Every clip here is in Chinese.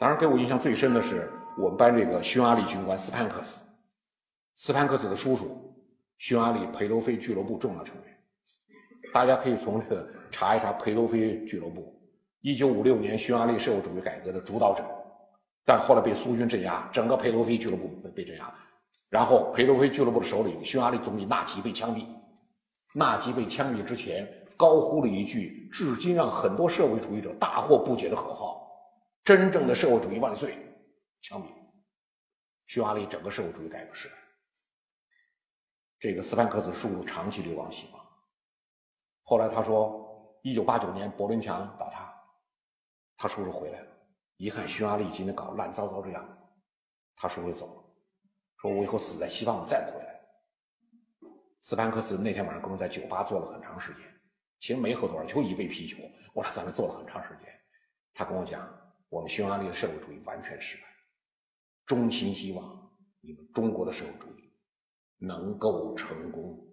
当然，给我印象最深的是我们班这个匈牙利军官斯潘克斯，斯潘克斯的叔叔，匈牙利裴多菲俱乐部重要成员。大家可以从这个查一查裴多菲俱乐部，一九五六年匈牙利社会主义改革的主导者，但后来被苏军镇压，整个裴多菲俱乐部被被镇压。然后裴多菲俱乐部的首领匈牙利总理纳吉被枪毙，纳吉被枪毙之前高呼了一句至今让很多社会主义者大惑不解的口号。真正的社会主义万岁！枪毙匈牙利整个社会主义改革时代。这个斯潘克斯叔叔长期流亡西方。后来他说，一九八九年柏林墙倒塌，他叔叔回来了，一看匈牙利今天搞烂糟糟这样子，他叔叔走了，说我以后死在西方，我再不回来。斯潘克斯那天晚上跟我在酒吧坐了很长时间，其实没喝多少，就一杯啤酒，我俩在那坐了很长时间。他跟我讲。我们匈牙利的社会主义完全失败，衷心希望你们中国的社会主义能够成功，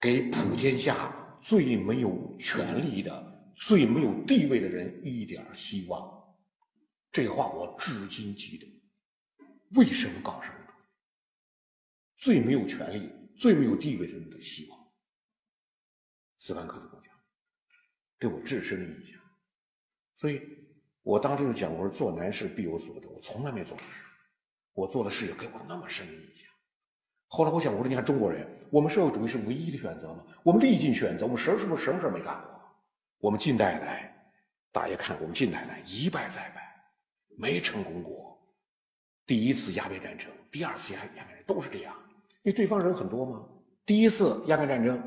给普天下最没有权利的、最没有地位的人一点希望。这话我至今记得。为什么搞社会主义？最没有权利、最没有地位的人的希望。斯潘克斯讲，对我至深的印象。所以。我当时就讲，我说做难事必有所得，我从来没做过事，我做的事也给我那么深的印象。后来我想，我说你看中国人，我们社会主义是唯一的选择吗？我们历尽选择，我们什是不是什么事没干过？我们近代来，大家看我们近代来一败再败，没成功过。第一次鸦片战争，第二次鸦鸦片战争都是这样，因为对方人很多嘛。第一次鸦片战争，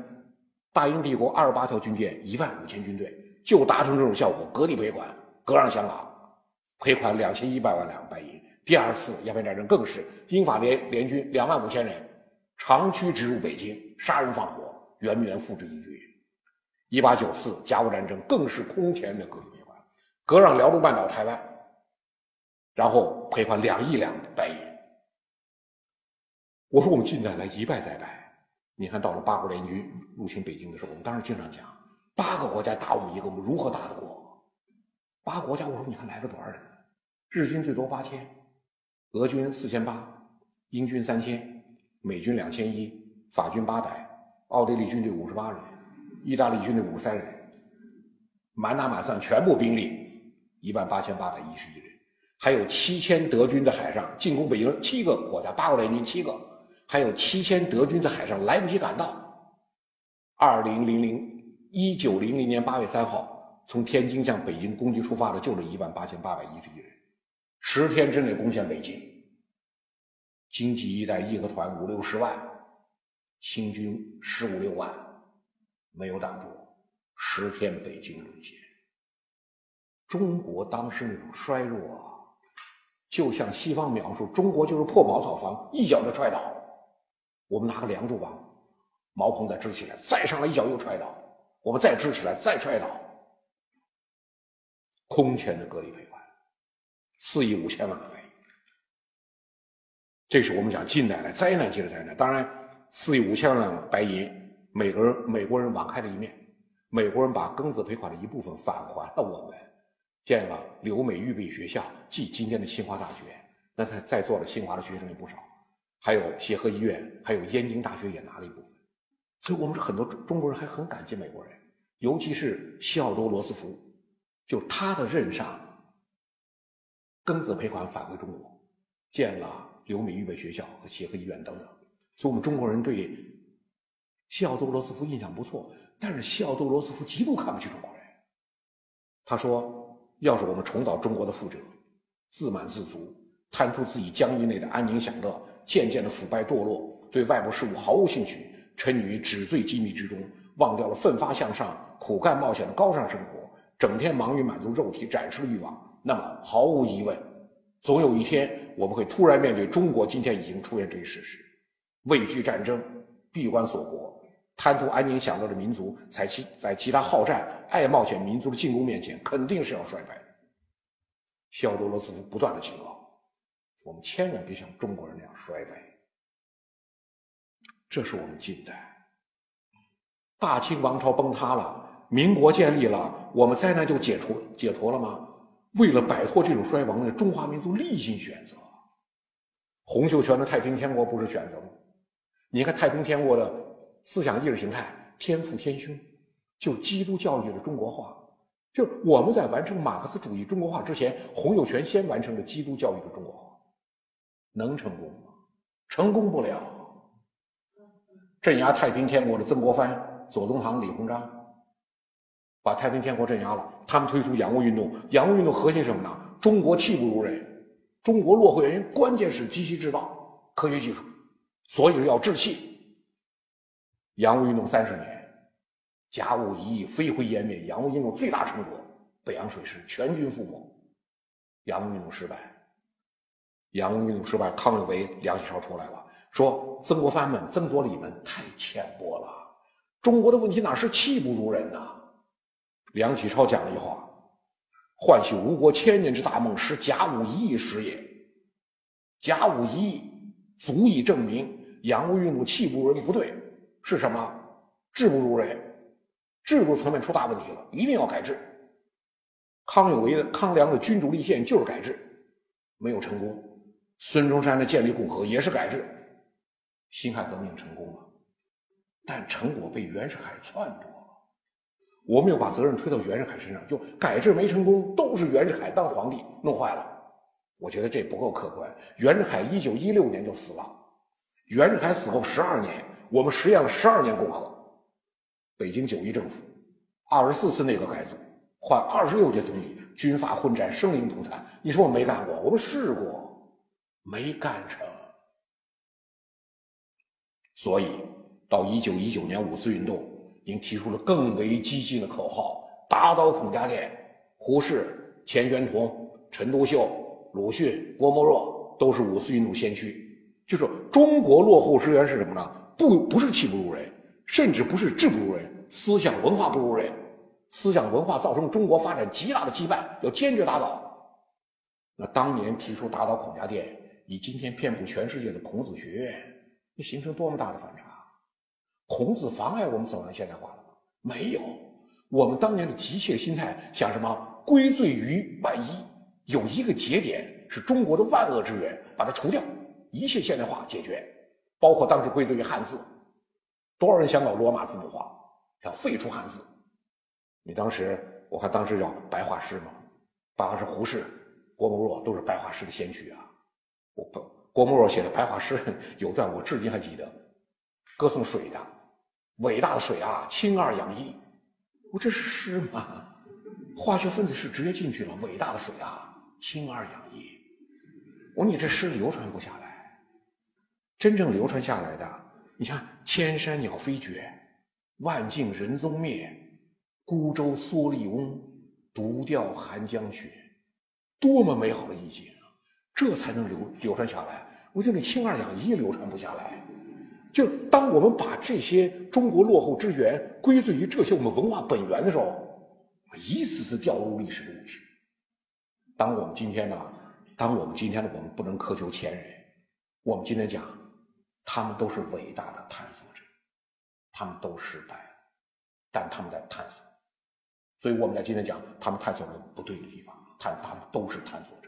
大英帝国二十八条军舰，一万五千军队，就达成这种效果，割地赔款。割让香港，赔款两千一百万两白银。第二次鸦片战争更是英法联联军两万五千人，长驱直入北京，杀人放火，圆明园付之一炬。一八九四甲午战争更是空前的割地赔款，割让辽东半岛、台湾，然后赔款两亿两白银。我说我们近代来一败再败，你看到了八国联军入侵北京的时候，我们当时经常讲，八个国家打我们一个，我们如何打得过？八国家，我说你看来了多少人？日军最多八千，俄军四千八，英军三千，美军两千一，法军八百，奥地利军队五十八人，意大利军队五十三人，满打满算全部兵力一万八千八百一十一人，还有七千德军在海上进攻北京，七个国家八国联军七个，还有七千德军在海上来不及赶到。二零零零一九零零年八月三号。从天津向北京攻击出发的就这一万八千八百一十一人，十天之内攻陷北京，经济一带义和团五六十万，清军十五六万，没有挡住，十天北京沦陷。中国当时那种衰弱啊，就像西方描述，中国就是破茅草房，一脚就踹倒。我们拿个梁柱吧，茅棚再支起来，再上来一脚又踹倒，我们再支起来，再踹倒。空前的割地赔款，四亿五千万个白银，这是我们讲近代来灾难级的灾难。当然，四亿五千万白银，美国人美国人网开了一面，美国人把庚子赔款的一部分返还了我们，建了留美预备学校，即今天的清华大学。那他在座的清华的学生也不少，还有协和医院，还有燕京大学也拿了一部分。所以我们是很多中国人还很感激美国人，尤其是西奥多·罗斯福。就他的任上，庚子赔款返回中国，建了留美预备学校和协和医院等等。所以，我们中国人对西奥多·罗斯福印象不错。但是，西奥多·罗斯福极度看不起中国人。他说：“要是我们重蹈中国的覆辙，自满自足，贪图自己疆域内的安宁享乐，渐渐的腐败堕落，对外部事务毫无兴趣，沉溺于纸醉金迷之中，忘掉了奋发向上、苦干冒险的高尚生活。”整天忙于满足肉体展示的欲望，那么毫无疑问，总有一天我们会突然面对中国今天已经出现这一事实：畏惧战争、闭关锁国、贪图安宁享乐的民族，在其在其他好战、爱冒险民族的进攻面前，肯定是要衰败的。西奥多·罗斯福不断的警告我们，千万别像中国人那样衰败。这是我们近代，大清王朝崩塌了。民国建立了，我们灾难就解除解脱了吗？为了摆脱这种衰亡呢，中华民族历经选择。洪秀全的太平天国不是选择吗？你看太平天国的思想意识形态天父天兄，就基督教育的中国化。就是我们在完成马克思主义中国化之前，洪秀全先完成了基督教育的中国化，能成功吗？成功不了。镇压太平天国的曾国藩、左宗棠、李鸿章。把太平天国镇压了，他们推出洋务运动。洋务运动核心什么呢？中国气不如人，中国落后原因关键是机器制造、科学技术，所以要治气。洋务运动三十年，甲午一役飞灰烟灭。洋务运动最大成果，北洋水师全军覆没。洋务运动失败，洋务运动失败，康有为、梁启超出来了，说曾国藩们、曾左李们太浅薄了。中国的问题哪是气不如人呐？梁启超讲了一句话：“唤起吴国千年之大梦，使甲午一役时也。甲午一役足以证明洋务运动气不如人不对，是什么？制不如人，制度层面出大问题了，一定要改制。康有为的康梁的君主立宪就是改制，没有成功。孙中山的建立共和也是改制，辛亥革命成功了，但成果被袁世凯篡夺。”我们又把责任推到袁世凯身上，就改制没成功，都是袁世凯当皇帝弄坏了。我觉得这不够客观。袁世凯一九一六年就死了，袁世凯死后十二年，我们实验了十二年共和。北京九一政府，二十四次内阁改组，换二十六届总理，军阀混战，生灵涂炭。你说我没干过？我们试过，没干成。所以到一九一九年五四运动。已经提出了更为激进的口号，打倒孔家店。胡适、钱玄同、陈独秀、鲁迅、郭沫若都是五四运动先驱。就是中国落后之源是什么呢？不，不是气不如人，甚至不是智不如人，思想文化不如人。思想文化造成中国发展极大的羁绊，要坚决打倒。那当年提出打倒孔家店，以今天遍布全世界的孔子学院，那形成多么大的反差！孔子妨碍我们走向现代化了吗？没有。我们当年的急切心态想什么？归罪于万一，有一个节点是中国的万恶之源，把它除掉，一切现代化解决。包括当时归罪于汉字，多少人想搞罗马字母化，想废除汉字。你当时，我看当时叫白话诗嘛，白话诗，胡适、郭沫若都是白话诗的先驱啊。我郭沫若写的白话诗 有段我至今还记得，歌颂水的。伟大的水啊，清二氧一，我这是诗吗？化学分子式直接进去了。伟大的水啊，氢二氧一，我说你这诗流传不下来。真正流传下来的，你看“千山鸟飞绝，万径人踪灭，孤舟蓑笠翁，独钓寒江雪”，多么美好的意境啊！这才能流流传下来。我觉得氢二氧一流传不下来。就当我们把这些中国落后之源归罪于这些我们文化本源的时候，一次次掉入历史的误区。当我们今天呢，当我们今天的我们不能苛求前人，我们今天讲，他们都是伟大的探索者，他们都失败了，但他们在探索，所以我们在今天讲，他们探索了不对的地方，他他们都是探索。